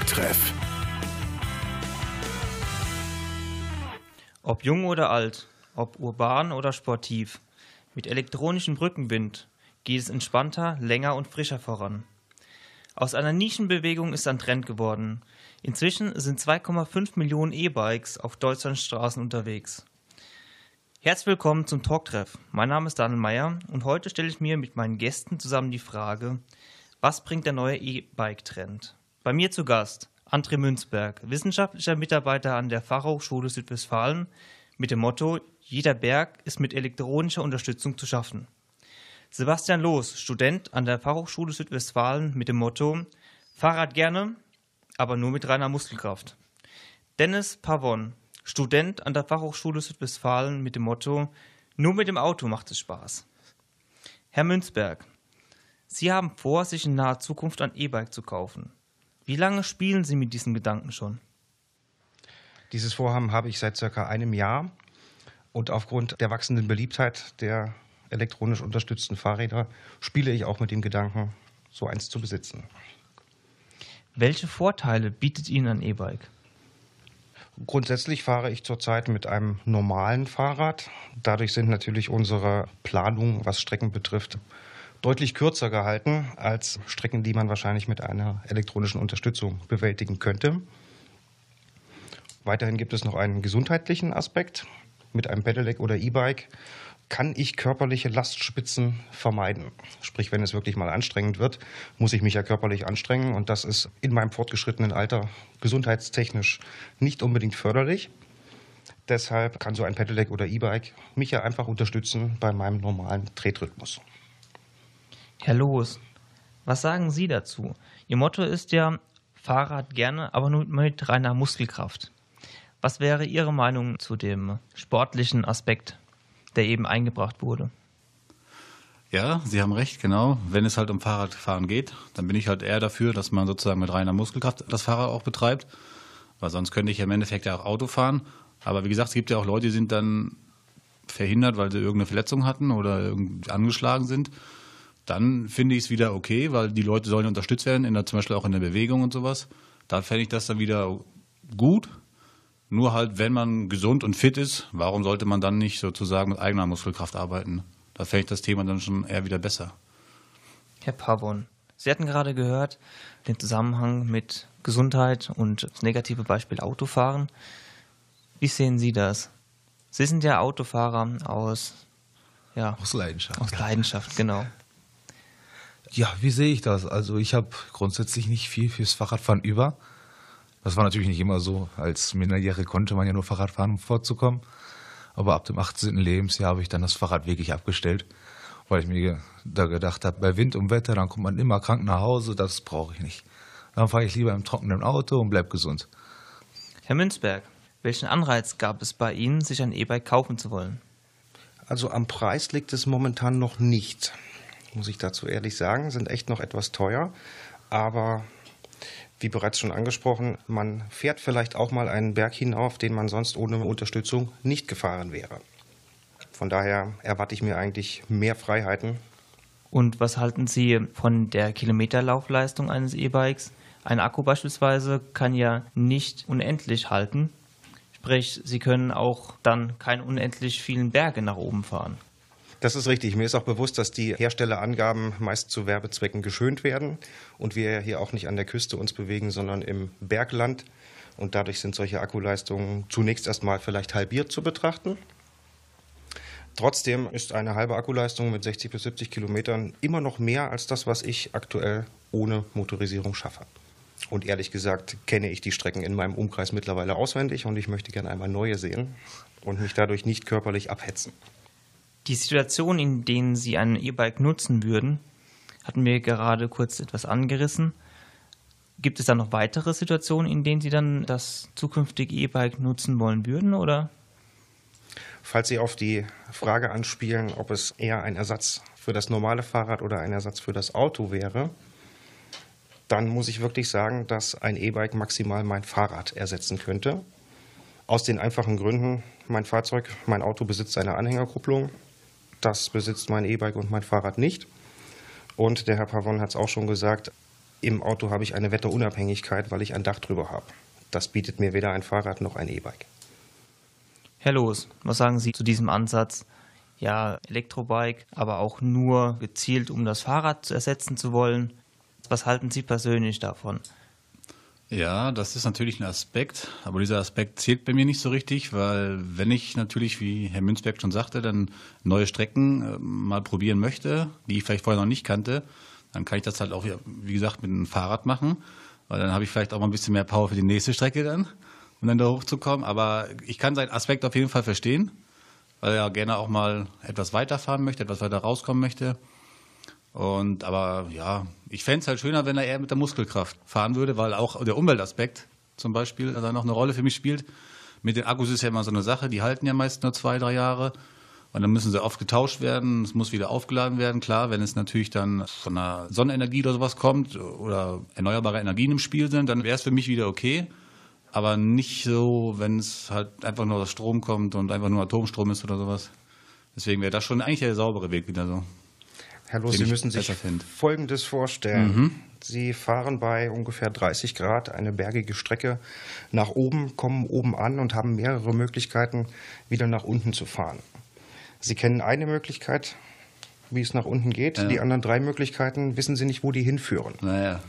Talktreff. Ob jung oder alt, ob urban oder sportiv, mit elektronischem Brückenwind geht es entspannter, länger und frischer voran. Aus einer Nischenbewegung ist ein Trend geworden. Inzwischen sind 2,5 Millionen E-Bikes auf Deutschlands Straßen unterwegs. Herzlich willkommen zum Talktreff. Mein Name ist Daniel Meyer und heute stelle ich mir mit meinen Gästen zusammen die Frage, was bringt der neue E-Bike-Trend? Bei mir zu Gast André Münzberg, wissenschaftlicher Mitarbeiter an der Fachhochschule Südwestfalen mit dem Motto Jeder Berg ist mit elektronischer Unterstützung zu schaffen. Sebastian Loos, Student an der Fachhochschule Südwestfalen mit dem Motto Fahrrad gerne, aber nur mit reiner Muskelkraft. Dennis Pavon, Student an der Fachhochschule Südwestfalen mit dem Motto Nur mit dem Auto macht es Spaß. Herr Münzberg, Sie haben vor, sich in naher Zukunft ein E-Bike zu kaufen. Wie lange spielen Sie mit diesem Gedanken schon? Dieses Vorhaben habe ich seit circa einem Jahr und aufgrund der wachsenden Beliebtheit der elektronisch unterstützten Fahrräder spiele ich auch mit dem Gedanken, so eins zu besitzen. Welche Vorteile bietet Ihnen ein E-Bike? Grundsätzlich fahre ich zurzeit mit einem normalen Fahrrad. Dadurch sind natürlich unsere Planungen, was Strecken betrifft, deutlich kürzer gehalten als Strecken, die man wahrscheinlich mit einer elektronischen Unterstützung bewältigen könnte. Weiterhin gibt es noch einen gesundheitlichen Aspekt. Mit einem Pedelec oder E-Bike kann ich körperliche Lastspitzen vermeiden. Sprich, wenn es wirklich mal anstrengend wird, muss ich mich ja körperlich anstrengen und das ist in meinem fortgeschrittenen Alter gesundheitstechnisch nicht unbedingt förderlich. Deshalb kann so ein Pedelec oder E-Bike mich ja einfach unterstützen bei meinem normalen Tretrhythmus. Herr Loos, was sagen Sie dazu? Ihr Motto ist ja Fahrrad gerne, aber nur mit reiner Muskelkraft. Was wäre Ihre Meinung zu dem sportlichen Aspekt, der eben eingebracht wurde? Ja, Sie haben recht, genau. Wenn es halt um Fahrradfahren geht, dann bin ich halt eher dafür, dass man sozusagen mit reiner Muskelkraft das Fahrrad auch betreibt. Weil sonst könnte ich im Endeffekt ja auch Auto fahren. Aber wie gesagt, es gibt ja auch Leute, die sind dann verhindert, weil sie irgendeine Verletzung hatten oder angeschlagen sind dann finde ich es wieder okay, weil die Leute sollen unterstützt werden, in der, zum Beispiel auch in der Bewegung und sowas. Da fände ich das dann wieder gut. Nur halt, wenn man gesund und fit ist, warum sollte man dann nicht sozusagen mit eigener Muskelkraft arbeiten? Da fände ich das Thema dann schon eher wieder besser. Herr Pavon, Sie hatten gerade gehört den Zusammenhang mit Gesundheit und das negative Beispiel Autofahren. Wie sehen Sie das? Sie sind ja Autofahrer aus ja, aus Leidenschaft. Aus Leidenschaft, genau. Ja, wie sehe ich das? Also ich habe grundsätzlich nicht viel fürs Fahrradfahren über. Das war natürlich nicht immer so. Als Minderjährige konnte man ja nur Fahrrad fahren, um vorzukommen. Aber ab dem 18. Lebensjahr habe ich dann das Fahrrad wirklich abgestellt, weil ich mir da gedacht habe, bei Wind und Wetter, dann kommt man immer krank nach Hause, das brauche ich nicht. Dann fahre ich lieber im trockenen Auto und bleib gesund. Herr Münzberg, welchen Anreiz gab es bei Ihnen, sich ein E-Bike kaufen zu wollen? Also am Preis liegt es momentan noch nicht muss ich dazu ehrlich sagen, sind echt noch etwas teuer. Aber wie bereits schon angesprochen, man fährt vielleicht auch mal einen Berg hinauf, den man sonst ohne Unterstützung nicht gefahren wäre. Von daher erwarte ich mir eigentlich mehr Freiheiten. Und was halten Sie von der Kilometerlaufleistung eines E-Bikes? Ein Akku beispielsweise kann ja nicht unendlich halten. Sprich, Sie können auch dann keine unendlich vielen Berge nach oben fahren. Das ist richtig. Mir ist auch bewusst, dass die Herstellerangaben meist zu Werbezwecken geschönt werden und wir hier auch nicht an der Küste uns bewegen, sondern im Bergland. Und dadurch sind solche Akkuleistungen zunächst erstmal vielleicht halbiert zu betrachten. Trotzdem ist eine halbe Akkuleistung mit 60 bis 70 Kilometern immer noch mehr als das, was ich aktuell ohne Motorisierung schaffe. Und ehrlich gesagt kenne ich die Strecken in meinem Umkreis mittlerweile auswendig und ich möchte gerne einmal neue sehen und mich dadurch nicht körperlich abhetzen. Die Situation, in denen Sie ein E-Bike nutzen würden, hatten wir gerade kurz etwas angerissen. Gibt es da noch weitere Situationen, in denen Sie dann das zukünftige E-Bike nutzen wollen würden, oder? Falls Sie auf die Frage anspielen, ob es eher ein Ersatz für das normale Fahrrad oder ein Ersatz für das Auto wäre, dann muss ich wirklich sagen, dass ein E-Bike maximal mein Fahrrad ersetzen könnte. Aus den einfachen Gründen, mein Fahrzeug, mein Auto besitzt eine Anhängerkupplung. Das besitzt mein E-Bike und mein Fahrrad nicht. Und der Herr Pavon hat es auch schon gesagt, Im Auto habe ich eine Wetterunabhängigkeit, weil ich ein Dach drüber habe. Das bietet mir weder ein Fahrrad noch ein E-Bike. Herr Loos, was sagen Sie zu diesem Ansatz? Ja, Elektrobike, aber auch nur gezielt, um das Fahrrad ersetzen zu wollen. Was halten Sie persönlich davon? Ja, das ist natürlich ein Aspekt, aber dieser Aspekt zählt bei mir nicht so richtig, weil wenn ich natürlich, wie Herr Münzberg schon sagte, dann neue Strecken äh, mal probieren möchte, die ich vielleicht vorher noch nicht kannte, dann kann ich das halt auch, wie gesagt, mit einem Fahrrad machen, weil dann habe ich vielleicht auch mal ein bisschen mehr Power für die nächste Strecke dann, um dann da hochzukommen. Aber ich kann seinen Aspekt auf jeden Fall verstehen, weil er gerne auch mal etwas weiterfahren möchte, etwas weiter rauskommen möchte. Und aber ja, ich fände es halt schöner, wenn er eher mit der Muskelkraft fahren würde, weil auch der Umweltaspekt zum Beispiel da noch eine Rolle für mich spielt. Mit den Akkus ist ja immer so eine Sache, die halten ja meist nur zwei, drei Jahre. Und dann müssen sie oft getauscht werden, es muss wieder aufgeladen werden. Klar, wenn es natürlich dann von einer Sonnenenergie oder sowas kommt oder erneuerbare Energien im Spiel sind, dann wäre es für mich wieder okay. Aber nicht so, wenn es halt einfach nur aus Strom kommt und einfach nur Atomstrom ist oder sowas. Deswegen wäre das schon eigentlich der saubere Weg wieder so. Herr Loos, Sie müssen sich Folgendes vorstellen. Mhm. Sie fahren bei ungefähr 30 Grad eine bergige Strecke nach oben, kommen oben an und haben mehrere Möglichkeiten, wieder nach unten zu fahren. Sie kennen eine Möglichkeit, wie es nach unten geht. Ja. Die anderen drei Möglichkeiten wissen Sie nicht, wo die hinführen. Naja.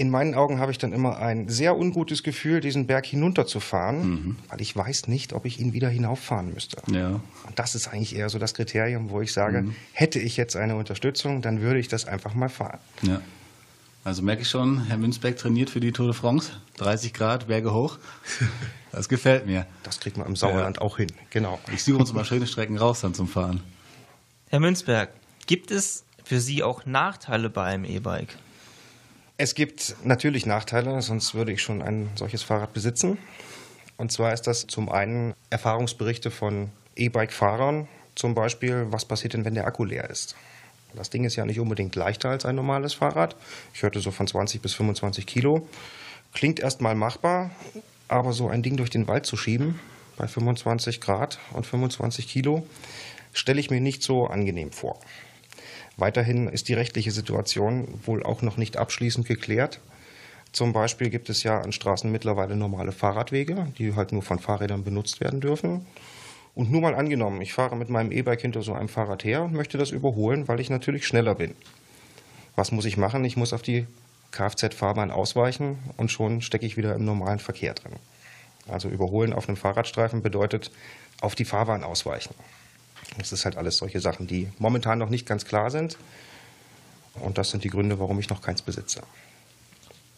In meinen Augen habe ich dann immer ein sehr ungutes Gefühl, diesen Berg hinunterzufahren, mhm. weil ich weiß nicht, ob ich ihn wieder hinauffahren müsste. Ja. Und das ist eigentlich eher so das Kriterium, wo ich sage, mhm. hätte ich jetzt eine Unterstützung, dann würde ich das einfach mal fahren. Ja. Also merke ich schon, Herr Münzberg trainiert für die Tour de France. 30 Grad, Berge hoch. Das gefällt mir. Das kriegt man im Sauerland ja. auch hin, genau. Ich suche uns mal schöne Strecken raus dann zum Fahren. Herr Münzberg, gibt es für Sie auch Nachteile bei einem E-Bike? Es gibt natürlich Nachteile, sonst würde ich schon ein solches Fahrrad besitzen. Und zwar ist das zum einen Erfahrungsberichte von E-Bike-Fahrern, zum Beispiel, was passiert denn, wenn der Akku leer ist. Das Ding ist ja nicht unbedingt leichter als ein normales Fahrrad. Ich hörte so von 20 bis 25 Kilo. Klingt erstmal machbar, aber so ein Ding durch den Wald zu schieben, bei 25 Grad und 25 Kilo, stelle ich mir nicht so angenehm vor. Weiterhin ist die rechtliche Situation wohl auch noch nicht abschließend geklärt. Zum Beispiel gibt es ja an Straßen mittlerweile normale Fahrradwege, die halt nur von Fahrrädern benutzt werden dürfen. Und nur mal angenommen, ich fahre mit meinem E-Bike hinter so einem Fahrrad her und möchte das überholen, weil ich natürlich schneller bin. Was muss ich machen? Ich muss auf die Kfz-Fahrbahn ausweichen und schon stecke ich wieder im normalen Verkehr drin. Also überholen auf einem Fahrradstreifen bedeutet auf die Fahrbahn ausweichen. Das ist halt alles solche Sachen, die momentan noch nicht ganz klar sind. Und das sind die Gründe, warum ich noch keins besitze.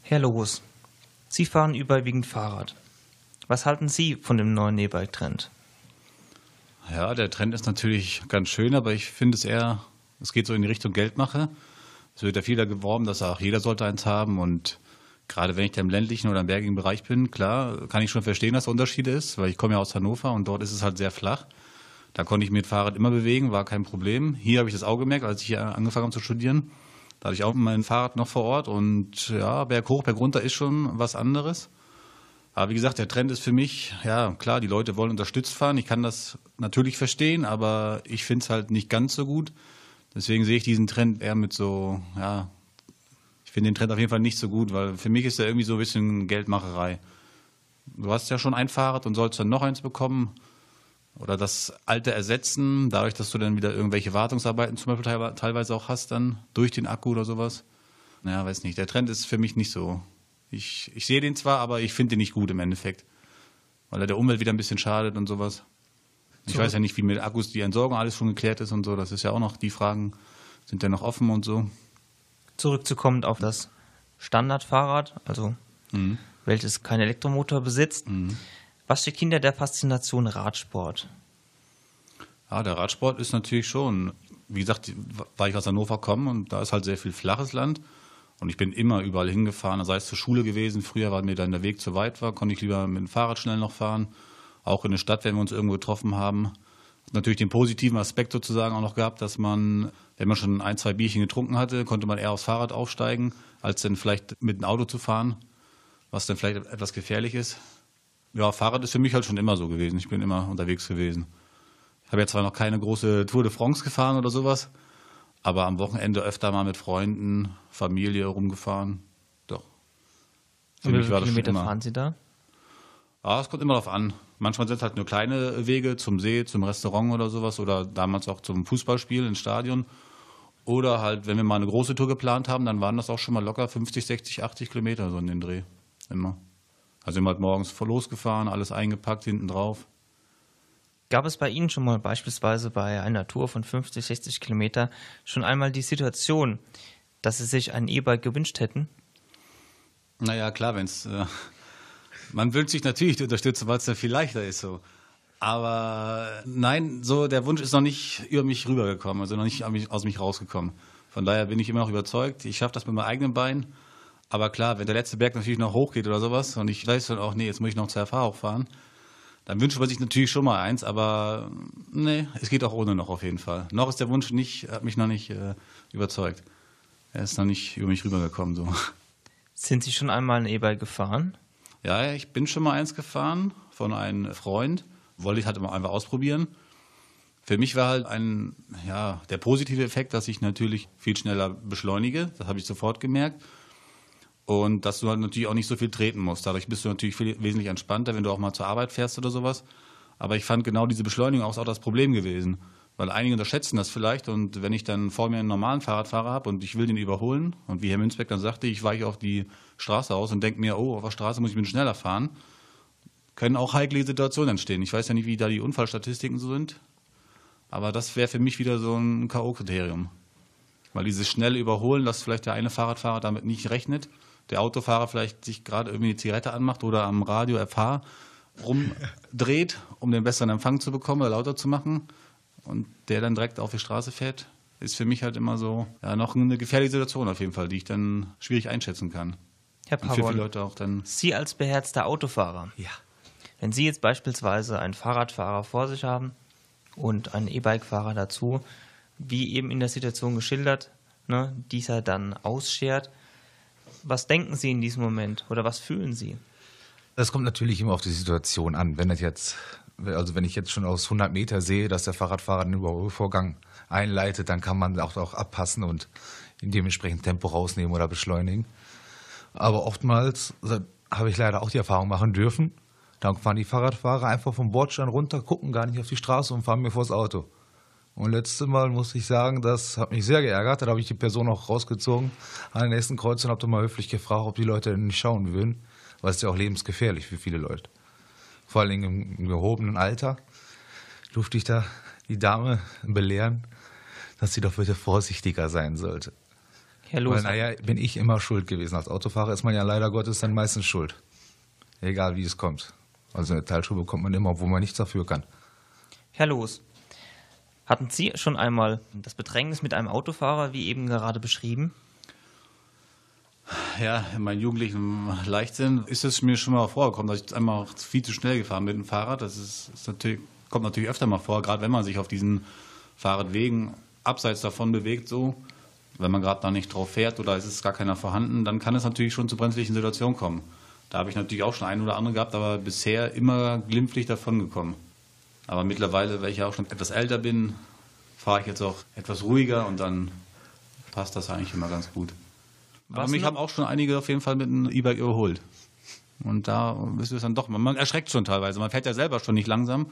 Herr Logos, Sie fahren überwiegend Fahrrad. Was halten Sie von dem neuen E-Bike-Trend? Ja, der Trend ist natürlich ganz schön, aber ich finde es eher, es geht so in die Richtung Geldmache. Es wird ja viel da geworben, dass auch jeder sollte eins haben und gerade wenn ich da im ländlichen oder im bergigen Bereich bin, klar, kann ich schon verstehen, dass der Unterschied ist, weil ich komme ja aus Hannover und dort ist es halt sehr flach. Da konnte ich mit Fahrrad immer bewegen, war kein Problem. Hier habe ich das auch gemerkt, als ich hier angefangen habe zu studieren. Da hatte ich auch mein Fahrrad noch vor Ort und ja, Berg hoch, Berg runter ist schon was anderes. Aber wie gesagt, der Trend ist für mich, ja klar, die Leute wollen unterstützt fahren. Ich kann das natürlich verstehen, aber ich finde es halt nicht ganz so gut. Deswegen sehe ich diesen Trend eher mit so, ja, ich finde den Trend auf jeden Fall nicht so gut, weil für mich ist der irgendwie so ein bisschen Geldmacherei. Du hast ja schon ein Fahrrad und sollst dann noch eins bekommen oder das alte ersetzen, dadurch, dass du dann wieder irgendwelche Wartungsarbeiten zum Beispiel teilweise auch hast, dann durch den Akku oder sowas. Naja, weiß nicht. Der Trend ist für mich nicht so. Ich, ich sehe den zwar, aber ich finde den nicht gut im Endeffekt. Weil er der Umwelt wieder ein bisschen schadet und sowas. Ich so. weiß ja nicht, wie mit Akkus die Entsorgung alles schon geklärt ist und so. Das ist ja auch noch, die Fragen sind ja noch offen und so. Zurückzukommen auf das Standardfahrrad, also mhm. welches keinen Elektromotor besitzt. Mhm. Was steckt hinter der Faszination Radsport? Ja, der Radsport ist natürlich schon, wie gesagt, weil ich aus Hannover komme und da ist halt sehr viel flaches Land. Und ich bin immer überall hingefahren, sei es zur Schule gewesen. Früher, weil mir dann der Weg zu weit war, konnte ich lieber mit dem Fahrrad schnell noch fahren. Auch in der Stadt, wenn wir uns irgendwo getroffen haben. Natürlich den positiven Aspekt sozusagen auch noch gehabt, dass man, wenn man schon ein, zwei Bierchen getrunken hatte, konnte man eher aufs Fahrrad aufsteigen, als dann vielleicht mit dem Auto zu fahren, was dann vielleicht etwas gefährlich ist. Ja, Fahrrad ist für mich halt schon immer so gewesen. Ich bin immer unterwegs gewesen. Ich habe ja zwar noch keine große Tour de France gefahren oder sowas, Aber am Wochenende öfter mal mit Freunden, Familie rumgefahren. Doch. Für wie viele Kilometer fahren Sie da? Ja, es kommt immer darauf an. Manchmal sind es halt nur kleine Wege zum See, zum Restaurant oder sowas oder damals auch zum Fußballspiel ins Stadion. Oder halt, wenn wir mal eine große Tour geplant haben, dann waren das auch schon mal locker 50, 60, 80 Kilometer so in den Dreh. Immer. Also immer halt morgens losgefahren, alles eingepackt hinten drauf. Gab es bei Ihnen schon mal beispielsweise bei einer Tour von 50, 60 Kilometer schon einmal die Situation, dass Sie sich ein E-Bike gewünscht hätten? Naja, klar, wenn es. Äh, man wünscht sich natürlich die Unterstützung, weil es dann viel leichter ist so. Aber nein, so der Wunsch ist noch nicht über mich rübergekommen, also noch nicht aus mich rausgekommen. Von daher bin ich immer noch überzeugt, ich schaffe das mit meinem eigenen Bein. Aber klar, wenn der letzte Berg natürlich noch hochgeht oder sowas und ich weiß dann auch, nee, jetzt muss ich noch zur FH hochfahren, dann wünscht man sich natürlich schon mal eins, aber nee, es geht auch ohne noch auf jeden Fall. Noch ist der Wunsch nicht, hat mich noch nicht äh, überzeugt. Er ist noch nicht über mich rübergekommen so. Sind Sie schon einmal ein E-Bike gefahren? Ja, ich bin schon mal eins gefahren von einem Freund. Wollte ich halt immer einfach ausprobieren. Für mich war halt ein, ja, der positive Effekt, dass ich natürlich viel schneller beschleunige. Das habe ich sofort gemerkt. Und dass du halt natürlich auch nicht so viel treten musst. Dadurch bist du natürlich viel, wesentlich entspannter, wenn du auch mal zur Arbeit fährst oder sowas. Aber ich fand genau diese Beschleunigung auch, das Problem gewesen. Weil einige unterschätzen das vielleicht und wenn ich dann vor mir einen normalen Fahrradfahrer habe und ich will den überholen und wie Herr Münzbeck dann sagte, ich weiche auf die Straße aus und denke mir, oh, auf der Straße muss ich ein schneller fahren, können auch heikle Situationen entstehen. Ich weiß ja nicht, wie da die Unfallstatistiken so sind, aber das wäre für mich wieder so ein K.O.-Kriterium. Weil dieses schnelle Überholen, dass vielleicht der eine Fahrradfahrer damit nicht rechnet der Autofahrer vielleicht sich gerade irgendwie eine Zigarette anmacht oder am Radio FH rumdreht, um den besseren Empfang zu bekommen oder lauter zu machen und der dann direkt auf die Straße fährt, ist für mich halt immer so ja, noch eine gefährliche Situation auf jeden Fall, die ich dann schwierig einschätzen kann. Herr Pavon, für viele Leute auch dann Sie als beherzter Autofahrer, ja. wenn Sie jetzt beispielsweise einen Fahrradfahrer vor sich haben und einen E-Bike-Fahrer dazu, wie eben in der Situation geschildert, ne, dieser dann ausschert, was denken Sie in diesem Moment oder was fühlen Sie? Das kommt natürlich immer auf die Situation an. Wenn das jetzt, also wenn ich jetzt schon aus 100 Meter sehe, dass der Fahrradfahrer den Überholvorgang einleitet, dann kann man auch, auch abpassen und dementsprechend Tempo rausnehmen oder beschleunigen. Aber oftmals habe ich leider auch die Erfahrung machen dürfen. Dann fahren die Fahrradfahrer einfach vom Bordstein runter, gucken gar nicht auf die Straße und fahren mir vors Auto. Und letztes Mal muss ich sagen, das hat mich sehr geärgert. Da habe ich die Person auch rausgezogen an den nächsten Kreuz und habe dann mal höflich gefragt, ob die Leute denn nicht schauen würden. Weil es ist ja auch lebensgefährlich für viele Leute. Vor allem im, im gehobenen Alter durfte ich da die Dame belehren, dass sie doch bitte vorsichtiger sein sollte. Herr Los. Weil, naja, bin ich immer schuld gewesen. Als Autofahrer ist man ja leider Gottes dann meistens schuld. Egal wie es kommt. Also eine Teilschuhe bekommt man immer, wo man nichts dafür kann. Herr Los, hatten Sie schon einmal das Bedrängnis mit einem Autofahrer, wie eben gerade beschrieben? Ja, in meinem jugendlichen Leichtsinn ist es mir schon mal vorgekommen, dass ich einmal viel zu schnell gefahren bin mit dem Fahrrad. Das ist, ist natürlich, kommt natürlich öfter mal vor, gerade wenn man sich auf diesen Fahrradwegen abseits davon bewegt, so. Wenn man gerade da nicht drauf fährt oder es ist gar keiner vorhanden, dann kann es natürlich schon zu brenzlichen Situationen kommen. Da habe ich natürlich auch schon ein oder andere gehabt, aber bisher immer glimpflich davon gekommen. Aber mittlerweile, weil ich ja auch schon etwas älter bin, fahre ich jetzt auch etwas ruhiger und dann passt das eigentlich immer ganz gut. Aber mich haben auch schon einige auf jeden Fall mit einem E-Bike überholt. Und da ist es dann doch, man erschreckt schon teilweise. Man fährt ja selber schon nicht langsam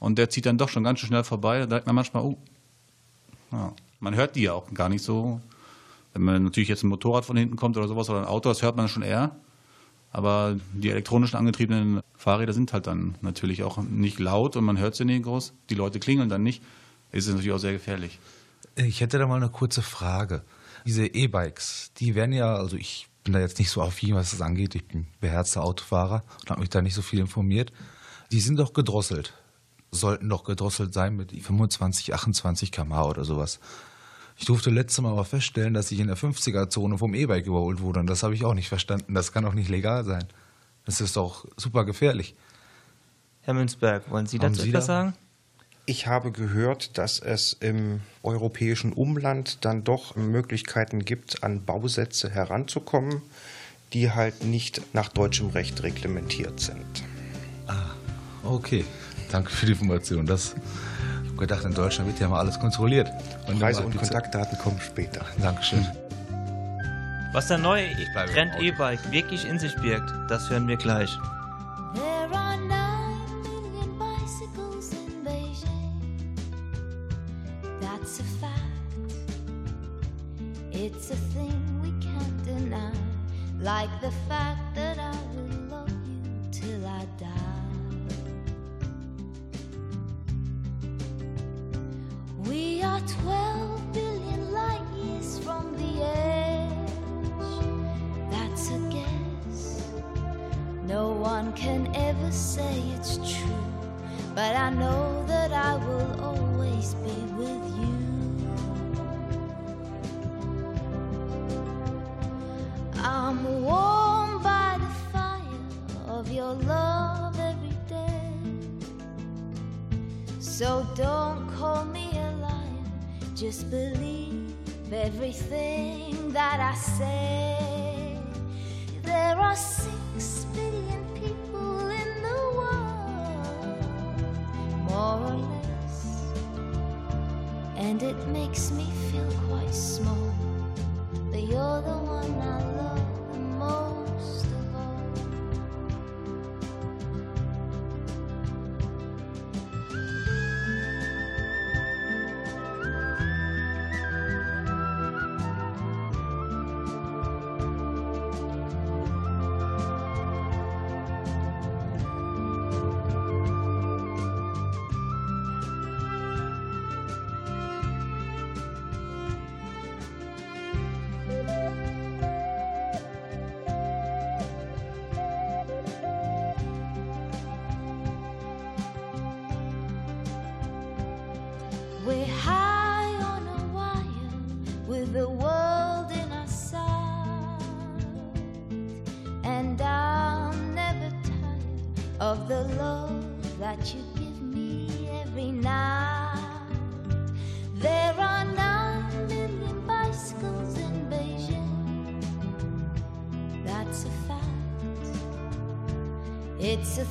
und der zieht dann doch schon ganz schön schnell vorbei. Da denkt man manchmal, oh, ja. man hört die ja auch gar nicht so. Wenn man natürlich jetzt ein Motorrad von hinten kommt oder sowas oder ein Auto, das hört man schon eher. Aber die elektronischen angetriebenen Fahrräder sind halt dann natürlich auch nicht laut und man hört sie nicht groß. Die Leute klingeln dann nicht. Ist es natürlich auch sehr gefährlich. Ich hätte da mal eine kurze Frage. Diese E-Bikes, die werden ja, also ich bin da jetzt nicht so affin, was das angeht. Ich bin beherzter Autofahrer und habe mich da nicht so viel informiert. Die sind doch gedrosselt. Sollten doch gedrosselt sein mit 25, 28 km/h oder sowas. Ich durfte letztes Mal aber feststellen, dass ich in der 50er-Zone vom E-Bike überholt wurde. Und das habe ich auch nicht verstanden. Das kann doch nicht legal sein. Das ist doch super gefährlich. Herr Münzberg, wollen Sie dazu Sie etwas da? sagen? Ich habe gehört, dass es im europäischen Umland dann doch Möglichkeiten gibt, an Bausätze heranzukommen, die halt nicht nach deutschem Recht reglementiert sind. Ah, okay. Danke für die Information. Das gedacht, in Deutschland wird ja mal alles kontrolliert. Und Reise- und Kontaktdaten kommen später. Dankeschön. Was der neue Trend E-Bike wirklich in sich birgt, das hören wir gleich. One can ever say it's true, but I know that I will always be with you. I'm warmed by the fire of your love every day. So don't call me a liar, just believe everything that I say. There are six billion makes me We're high on a wire with the world in our sight. And I'm never tired of the love that you give me every night. There are nine million bicycles in Beijing. That's a fact. It's a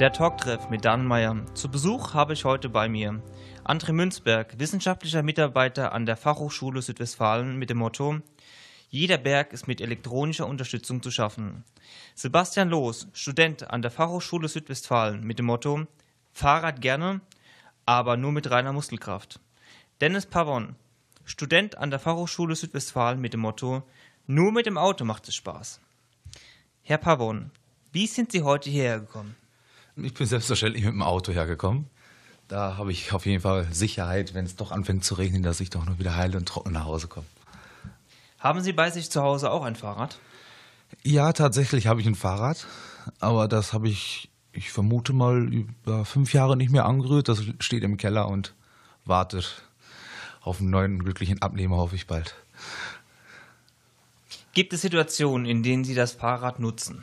Der Talktreff mit Dan Meyer. Zu Besuch habe ich heute bei mir André Münzberg, wissenschaftlicher Mitarbeiter an der Fachhochschule Südwestfalen mit dem Motto Jeder Berg ist mit elektronischer Unterstützung zu schaffen. Sebastian Loos, Student an der Fachhochschule Südwestfalen mit dem Motto Fahrrad gerne, aber nur mit reiner Muskelkraft. Dennis Pavon, Student an der Fachhochschule Südwestfalen mit dem Motto Nur mit dem Auto macht es Spaß. Herr Pavon, wie sind Sie heute hierher gekommen? Ich bin selbstverständlich mit dem Auto hergekommen. Da habe ich auf jeden Fall Sicherheit, wenn es doch anfängt zu regnen, dass ich doch noch wieder heil und trocken nach Hause komme. Haben Sie bei sich zu Hause auch ein Fahrrad? Ja, tatsächlich habe ich ein Fahrrad, aber das habe ich, ich vermute mal, über fünf Jahre nicht mehr angerührt. Das steht im Keller und wartet auf einen neuen glücklichen Abnehmer, hoffe ich bald. Gibt es Situationen, in denen Sie das Fahrrad nutzen?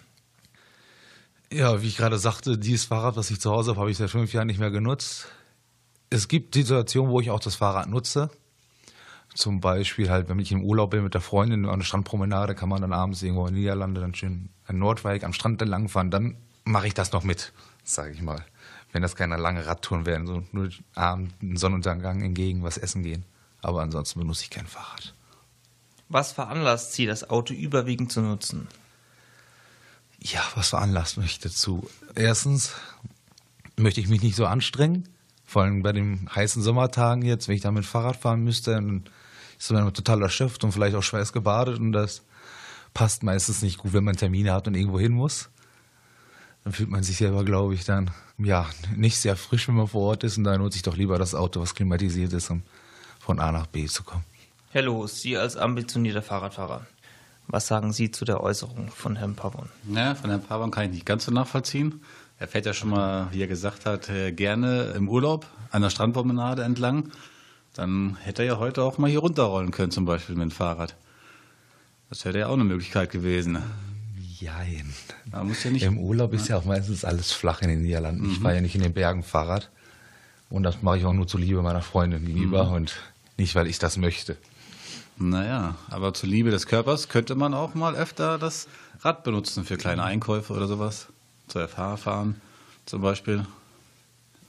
Ja, wie ich gerade sagte, dieses Fahrrad, was ich zu Hause habe, habe ich seit fünf Jahren nicht mehr genutzt. Es gibt Situationen, wo ich auch das Fahrrad nutze. Zum Beispiel halt, wenn ich im Urlaub bin mit der Freundin an der Strandpromenade, kann man dann abends irgendwo in den Niederlande dann schön an Nordwijk am Strand entlangfahren. Dann mache ich das noch mit, sage ich mal. Wenn das keine lange Radtouren werden, so nur abends einen Sonnenuntergang entgegen was essen gehen. Aber ansonsten benutze ich kein Fahrrad. Was veranlasst Sie, das Auto überwiegend zu nutzen? Ja, was veranlasst mich dazu? Erstens möchte ich mich nicht so anstrengen. Vor allem bei den heißen Sommertagen jetzt, wenn ich da mit Fahrrad fahren müsste, dann ist man total erschöpft und vielleicht auch schweißgebadet und das passt meistens nicht gut, wenn man Termine hat und irgendwo hin muss. Dann fühlt man sich selber, glaube ich, dann ja nicht sehr frisch, wenn man vor Ort ist und da nutze ich doch lieber das Auto, was klimatisiert ist, um von A nach B zu kommen. Herr Loos, Sie als ambitionierter Fahrradfahrer, was sagen Sie zu der Äußerung von Herrn Pavon? Naja, von Herrn Pavon kann ich nicht ganz so nachvollziehen. Er fährt ja schon mal, wie er gesagt hat, äh, gerne im Urlaub an der Strandpromenade entlang. Dann hätte er ja heute auch mal hier runterrollen können, zum Beispiel mit dem Fahrrad. Das wäre ja auch eine Möglichkeit gewesen. Jein. Ja nicht. Im Urlaub ist ja auch meistens alles flach in den Niederlanden. Ich fahre ja nicht in den Bergen Fahrrad. Und das mache ich auch nur zur Liebe meiner Freundin gegenüber und nicht, weil ich das möchte. Naja, aber zur Liebe des Körpers könnte man auch mal öfter das Rad benutzen für kleine Einkäufe oder sowas. Zur FH fahren zum Beispiel.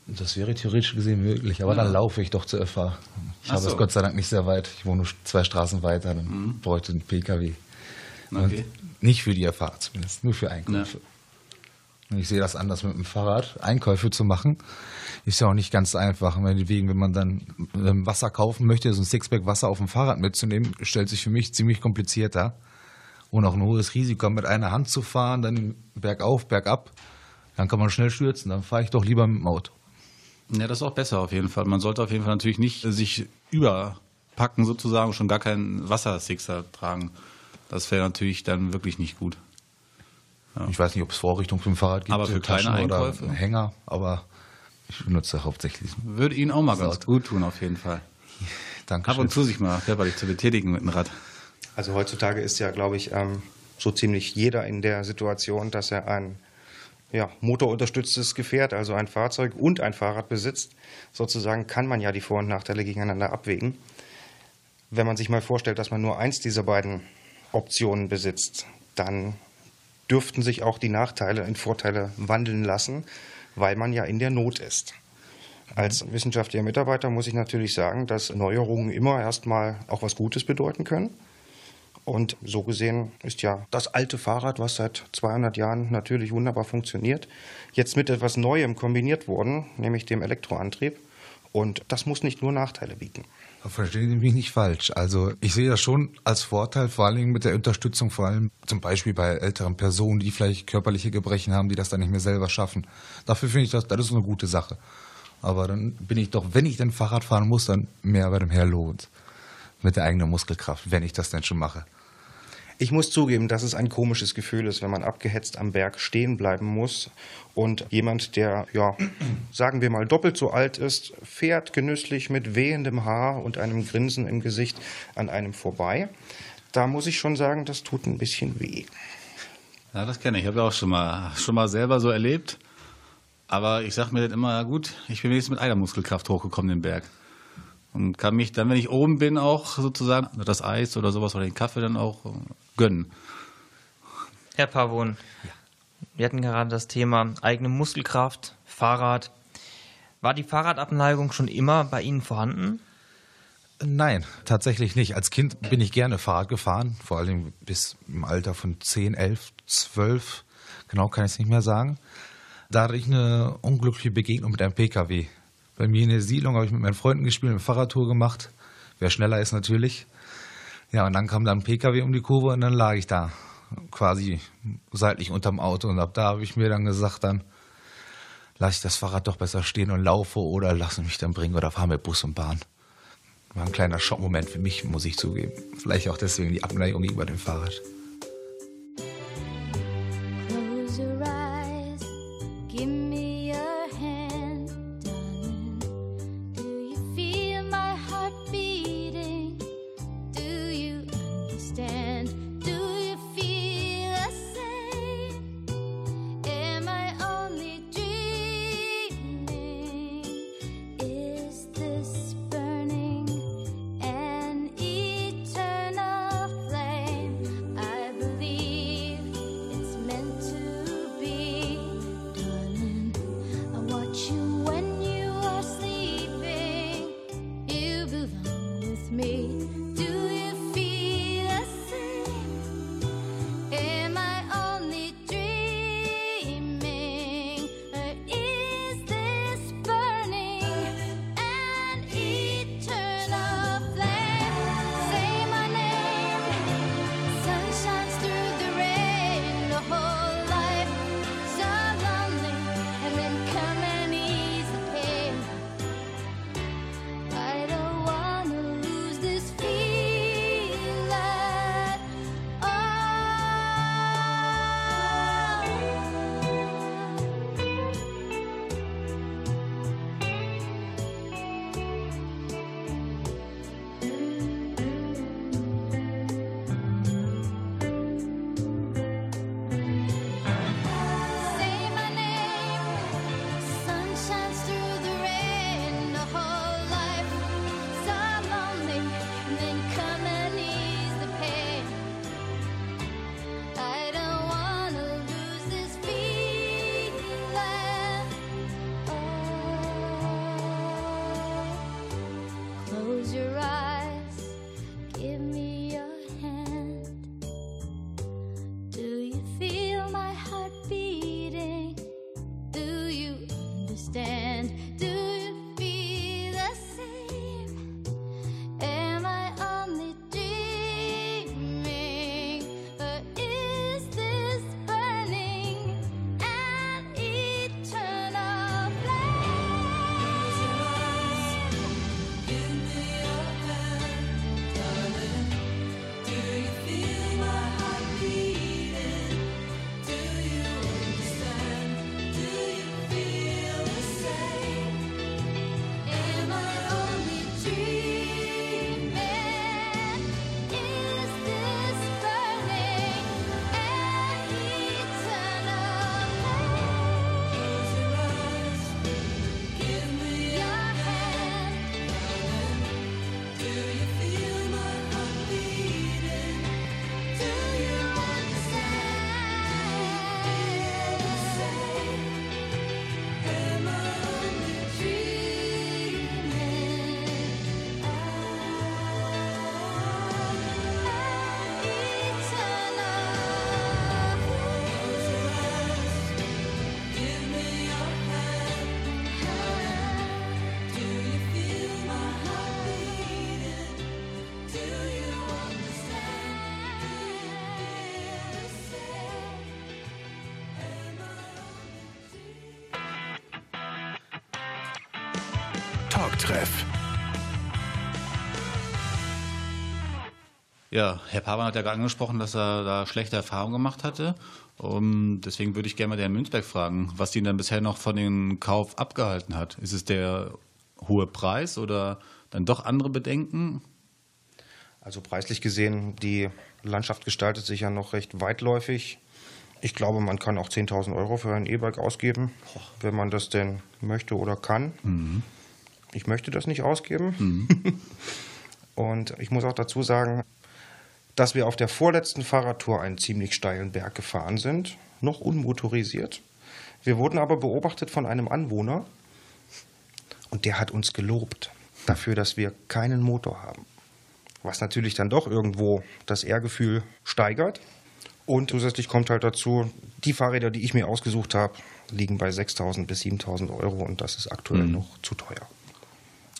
Das wäre theoretisch gesehen möglich, aber dann laufe ich doch zur FH. Ich Ach habe so. es Gott sei Dank nicht sehr weit. Ich wohne nur zwei Straßen weiter, dann bräuchte ich einen PKW. Okay. Und nicht für die FH zumindest, nur für Einkäufe. Und ich sehe das anders mit dem Fahrrad. Einkäufe zu machen, ist ja auch nicht ganz einfach. Meinetwegen, wenn man dann ähm, Wasser kaufen möchte, so ein Sixpack Wasser auf dem Fahrrad mitzunehmen, stellt sich für mich ziemlich kompliziert dar. Und auch ein hohes Risiko, mit einer Hand zu fahren, dann bergauf, bergab. Dann kann man schnell stürzen. Dann fahre ich doch lieber mit dem Auto. Ja, das ist auch besser auf jeden Fall. Man sollte auf jeden Fall natürlich nicht sich überpacken sozusagen, schon gar keinen Wassersixer tragen. Das wäre natürlich dann wirklich nicht gut. Ich weiß nicht, ob es Vorrichtung für ein Fahrrad gibt, Aber für kleine Taschen oder Einkäufe? einen Hänger, aber ich benutze hauptsächlich. Würde Ihnen auch mal ganz Saat. gut tun, auf jeden Fall. Danke. Ab und zu sich mal körperlich zu betätigen mit dem Rad. Also heutzutage ist ja, glaube ich, ähm, so ziemlich jeder in der Situation, dass er ein ja, motorunterstütztes Gefährt, also ein Fahrzeug und ein Fahrrad besitzt. Sozusagen kann man ja die Vor- und Nachteile gegeneinander abwägen. Wenn man sich mal vorstellt, dass man nur eins dieser beiden Optionen besitzt, dann dürften sich auch die Nachteile in Vorteile wandeln lassen, weil man ja in der Not ist. Als wissenschaftlicher Mitarbeiter muss ich natürlich sagen, dass Neuerungen immer erstmal auch was Gutes bedeuten können. Und so gesehen ist ja das alte Fahrrad, was seit 200 Jahren natürlich wunderbar funktioniert, jetzt mit etwas Neuem kombiniert worden, nämlich dem Elektroantrieb. Und das muss nicht nur Nachteile bieten. Verstehen Sie mich nicht falsch. Also ich sehe das schon als Vorteil, vor allen Dingen mit der Unterstützung, vor allem zum Beispiel bei älteren Personen, die vielleicht körperliche Gebrechen haben, die das dann nicht mehr selber schaffen. Dafür finde ich das, das ist eine gute Sache. Aber dann bin ich doch, wenn ich denn Fahrrad fahren muss, dann mehr bei dem Herr Lohns. Mit der eigenen Muskelkraft, wenn ich das denn schon mache. Ich muss zugeben, dass es ein komisches Gefühl ist, wenn man abgehetzt am Berg stehen bleiben muss und jemand, der, ja, sagen wir mal, doppelt so alt ist, fährt genüsslich mit wehendem Haar und einem Grinsen im Gesicht an einem vorbei. Da muss ich schon sagen, das tut ein bisschen weh. Ja, das kenne ich. Ich habe ja auch schon mal, schon mal selber so erlebt. Aber ich sage mir dann immer, gut, ich bin wenigstens mit einer Muskelkraft hochgekommen den Berg. Und kann mich dann, wenn ich oben bin, auch sozusagen das Eis oder sowas oder den Kaffee dann auch äh, gönnen. Herr Pavon, wir hatten gerade das Thema eigene Muskelkraft, Fahrrad. War die Fahrradabneigung schon immer bei Ihnen vorhanden? Nein, tatsächlich nicht. Als Kind bin ich gerne Fahrrad gefahren, vor allem bis im Alter von 10, 11, 12. Genau kann ich es nicht mehr sagen. Da hatte ich eine unglückliche Begegnung mit einem PKW. Bei mir in der Siedlung habe ich mit meinen Freunden gespielt, eine Fahrradtour gemacht. Wer schneller ist natürlich. Ja, und dann kam dann ein PKW um die Kurve und dann lag ich da quasi seitlich unterm Auto. Und ab da habe ich mir dann gesagt, dann lasse ich das Fahrrad doch besser stehen und laufe oder lasse mich dann bringen oder fahre mit Bus und Bahn. War ein kleiner Schockmoment für mich, muss ich zugeben. Vielleicht auch deswegen die Abneigung gegenüber dem Fahrrad. Ja, Herr Pavan hat ja gerade angesprochen, dass er da schlechte Erfahrungen gemacht hatte. Um, deswegen würde ich gerne mal den Herrn Münzberg fragen, was ihn dann bisher noch von dem Kauf abgehalten hat. Ist es der hohe Preis oder dann doch andere Bedenken? Also preislich gesehen, die Landschaft gestaltet sich ja noch recht weitläufig. Ich glaube, man kann auch 10.000 Euro für ein E-Bike ausgeben, wenn man das denn möchte oder kann. Mhm. Ich möchte das nicht ausgeben. Mhm. Und ich muss auch dazu sagen, dass wir auf der vorletzten Fahrradtour einen ziemlich steilen Berg gefahren sind, noch unmotorisiert. Wir wurden aber beobachtet von einem Anwohner und der hat uns gelobt dafür, dass wir keinen Motor haben. Was natürlich dann doch irgendwo das Ehrgefühl steigert. Und zusätzlich kommt halt dazu, die Fahrräder, die ich mir ausgesucht habe, liegen bei 6.000 bis 7.000 Euro und das ist aktuell mhm. noch zu teuer.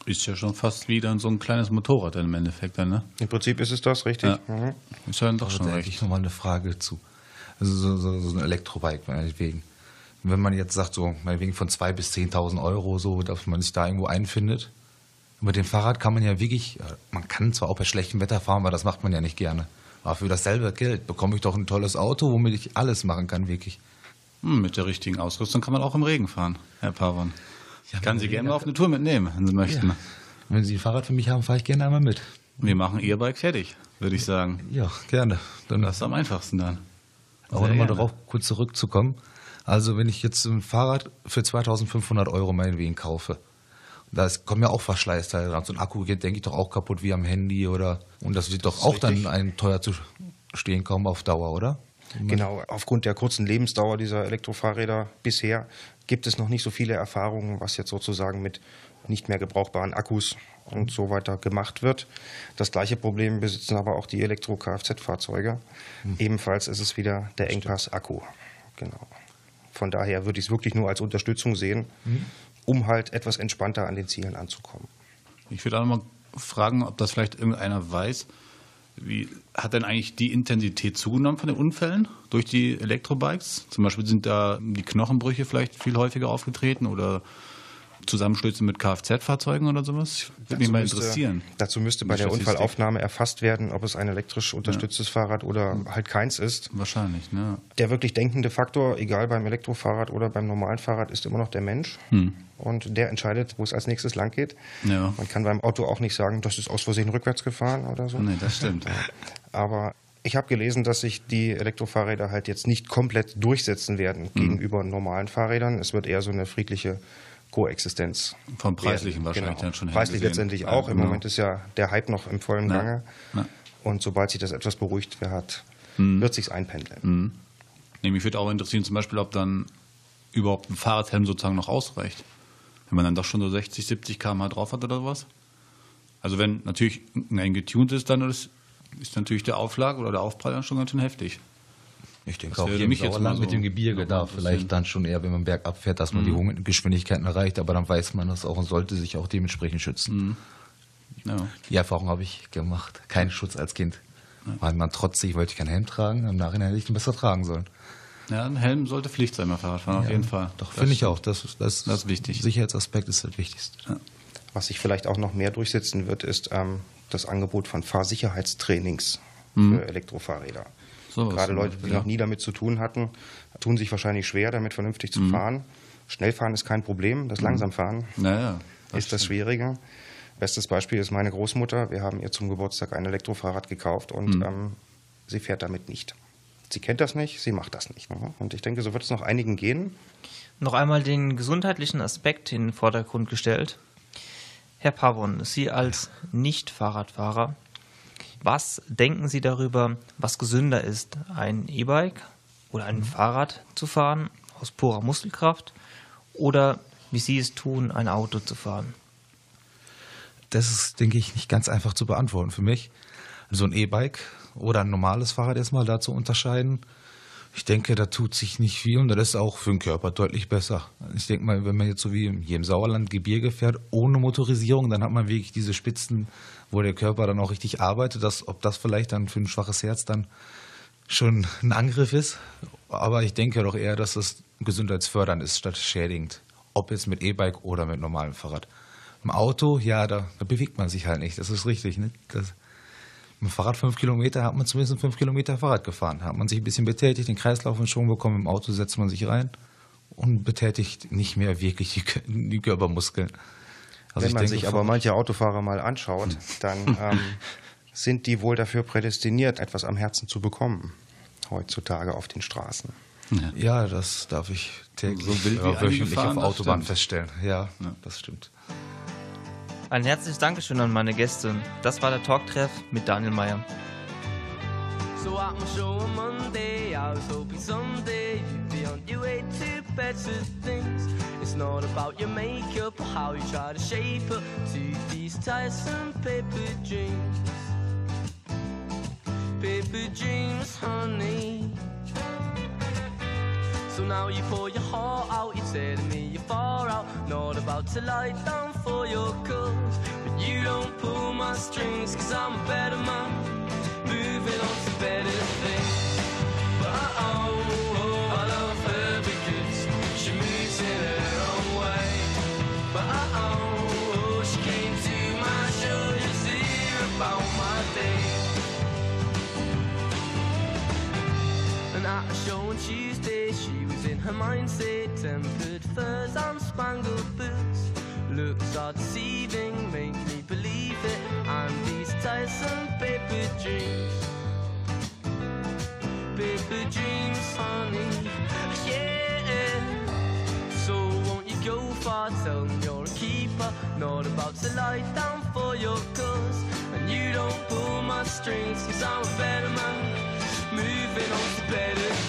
Ist ja schon fast wieder so ein kleines Motorrad im Endeffekt dann, ne? Im Prinzip ist es das, richtig. Ja. Mhm. Ist ja dann doch schon recht. Ich nochmal eine Frage zu. Also so, so, so ein Elektrobike, meinetwegen. Wenn man jetzt sagt, so meinetwegen von 2.000 bis 10.000 Euro, so, dass man sich da irgendwo einfindet. Mit dem Fahrrad kann man ja wirklich, man kann zwar auch bei schlechtem Wetter fahren, aber das macht man ja nicht gerne. Aber für dasselbe Geld bekomme ich doch ein tolles Auto, womit ich alles machen kann, wirklich. Hm, mit der richtigen Ausrüstung kann man auch im Regen fahren, Herr Pavan. Ich kann Sie gerne mal auf eine Tour mitnehmen, wenn Sie möchten. Ja. Wenn Sie ein Fahrrad für mich haben, fahre ich gerne einmal mit. Wir machen Ihr Bike fertig, würde ich sagen. Ja, gerne. Dann das ist am einfachsten dann. Aber nochmal darauf kurz zurückzukommen. Also wenn ich jetzt ein Fahrrad für 2500 Euro meinetwegen kaufe, da kommen ja auch Verschleißteile dran. So ein Akku geht, denke ich, doch auch kaputt wie am Handy oder und das wird doch das auch richtig. dann ein teuer zu stehen kommen auf Dauer, oder? Genau, aufgrund der kurzen Lebensdauer dieser Elektrofahrräder bisher gibt es noch nicht so viele Erfahrungen, was jetzt sozusagen mit nicht mehr gebrauchbaren Akkus und so weiter gemacht wird. Das gleiche Problem besitzen aber auch die Elektro-Kfz-Fahrzeuge. Hm. Ebenfalls ist es wieder der Engpass Akku. Genau. Von daher würde ich es wirklich nur als Unterstützung sehen, hm. um halt etwas entspannter an den Zielen anzukommen. Ich würde auch noch mal fragen, ob das vielleicht irgendeiner weiß. Wie hat denn eigentlich die Intensität zugenommen von den Unfällen durch die Elektrobikes? Zum Beispiel sind da die Knochenbrüche vielleicht viel häufiger aufgetreten oder Zusammenstöße mit Kfz-Fahrzeugen oder sowas? Würde mich mal interessieren. Müsste, dazu müsste bei der Unfallaufnahme erfasst werden, ob es ein elektrisch unterstütztes ja. Fahrrad oder halt keins ist. Wahrscheinlich, ne? Der wirklich denkende Faktor, egal beim Elektrofahrrad oder beim normalen Fahrrad, ist immer noch der Mensch. Hm. Und der entscheidet, wo es als nächstes lang geht. Ja. Man kann beim Auto auch nicht sagen, das ist aus Versehen rückwärts gefahren oder so. Nee, das stimmt. Aber ich habe gelesen, dass sich die Elektrofahrräder halt jetzt nicht komplett durchsetzen werden hm. gegenüber normalen Fahrrädern. Es wird eher so eine friedliche Koexistenz. Vom Preislichen wahrscheinlich genau. dann schon Preislich letztendlich auch. Im genau. Moment ist ja der Hype noch im vollen Na. Gange. Na. Und sobald sich das etwas beruhigt hat, mhm. wird sich einpendeln. Mhm. Nee, mich würde auch interessieren, zum Beispiel, ob dann überhaupt ein Fahrradhelm sozusagen noch ausreicht. Wenn man dann doch schon so 60, 70 km drauf hat oder was. Also wenn natürlich ein getuned ist, dann ist, ist natürlich der Aufschlag oder der Aufprall dann schon ganz schön heftig. Ich denke das auch hier im Sauerland so mit dem Gebirge da vielleicht dann schon eher, wenn man bergab fährt, dass man mhm. die Geschwindigkeiten erreicht, aber dann weiß man das auch und sollte sich auch dementsprechend schützen. Mhm. Ja. Die Erfahrung habe ich gemacht. Kein Schutz als Kind. Ja. War man trotzig, wollte ich keinen Helm tragen, im Nachhinein hätte ich ihn besser tragen sollen. Ja, ein Helm sollte Pflicht sein beim Fahrradfahren, ja, auf jeden Fall. Doch, finde ich auch. Das, das, das ist wichtig. Sicherheitsaspekt ist das Wichtigste. Ja. Was sich vielleicht auch noch mehr durchsetzen wird, ist ähm, das Angebot von Fahrsicherheitstrainings mhm. für Elektrofahrräder. So Gerade Leute, die ja. noch nie damit zu tun hatten, tun sich wahrscheinlich schwer, damit vernünftig zu mhm. fahren. Schnellfahren ist kein Problem, das mhm. Langsamfahren naja, das ist das Schwierige. Bestes Beispiel ist meine Großmutter. Wir haben ihr zum Geburtstag ein Elektrofahrrad gekauft und mhm. ähm, sie fährt damit nicht. Sie kennt das nicht, sie macht das nicht. Ne? Und ich denke, so wird es noch einigen gehen. Noch einmal den gesundheitlichen Aspekt in den Vordergrund gestellt. Herr Pavon, Sie als Nicht-Fahrradfahrer, was denken Sie darüber, was gesünder ist, ein E-Bike oder ein mhm. Fahrrad zu fahren aus purer Muskelkraft oder wie Sie es tun, ein Auto zu fahren? Das ist, denke ich, nicht ganz einfach zu beantworten für mich. So ein E-Bike oder ein normales Fahrrad erstmal da zu unterscheiden. Ich denke, da tut sich nicht viel und das ist auch für den Körper deutlich besser. Ich denke mal, wenn man jetzt so wie hier im Sauerland Gebirge fährt, ohne Motorisierung, dann hat man wirklich diese Spitzen, wo der Körper dann auch richtig arbeitet. Dass, ob das vielleicht dann für ein schwaches Herz dann schon ein Angriff ist. Aber ich denke doch eher, dass das gesundheitsfördernd ist statt schädigend. Ob jetzt mit E-Bike oder mit normalem Fahrrad. Im Auto, ja, da, da bewegt man sich halt nicht. Das ist richtig. Ne? Das, mit dem Fahrrad fünf Kilometer hat man zumindest fünf Kilometer Fahrrad gefahren. Da hat man sich ein bisschen betätigt, den Kreislauf in Schwung bekommen. Im Auto setzt man sich rein und betätigt nicht mehr wirklich die, die Körpermuskeln. Also Wenn man denke, sich aber manche Autofahrer mal anschaut, dann ähm, sind die wohl dafür prädestiniert, etwas am Herzen zu bekommen heutzutage auf den Straßen. Ja, ja das darf ich täglich so wild ja, wöchentlich auf Autobahn feststellen. Ja, ja, das stimmt. Ein herzliches Dankeschön an meine Gäste. Das war der Talktreff mit Daniel Meyer. So at my show on Monday, I was hoping someday you'd be on your way to better things. It's not about your makeup or how you try to shape up to these tiresome paper dreams. Paper dreams, honey. So now you pour your heart out, you're telling me you're far out. Not about to lie down for your cause. But you don't pull my strings, cause I'm a better man. Her mind say tempered furs and spangled boots. Looks are deceiving, make me believe it. And these tiresome paper dreams. Paper dreams, honey. Yeah. So won't you go far? Tell me you're a keeper. Not about to lie down for your cause. And you don't pull my strings, cause I'm a better man. Moving on to better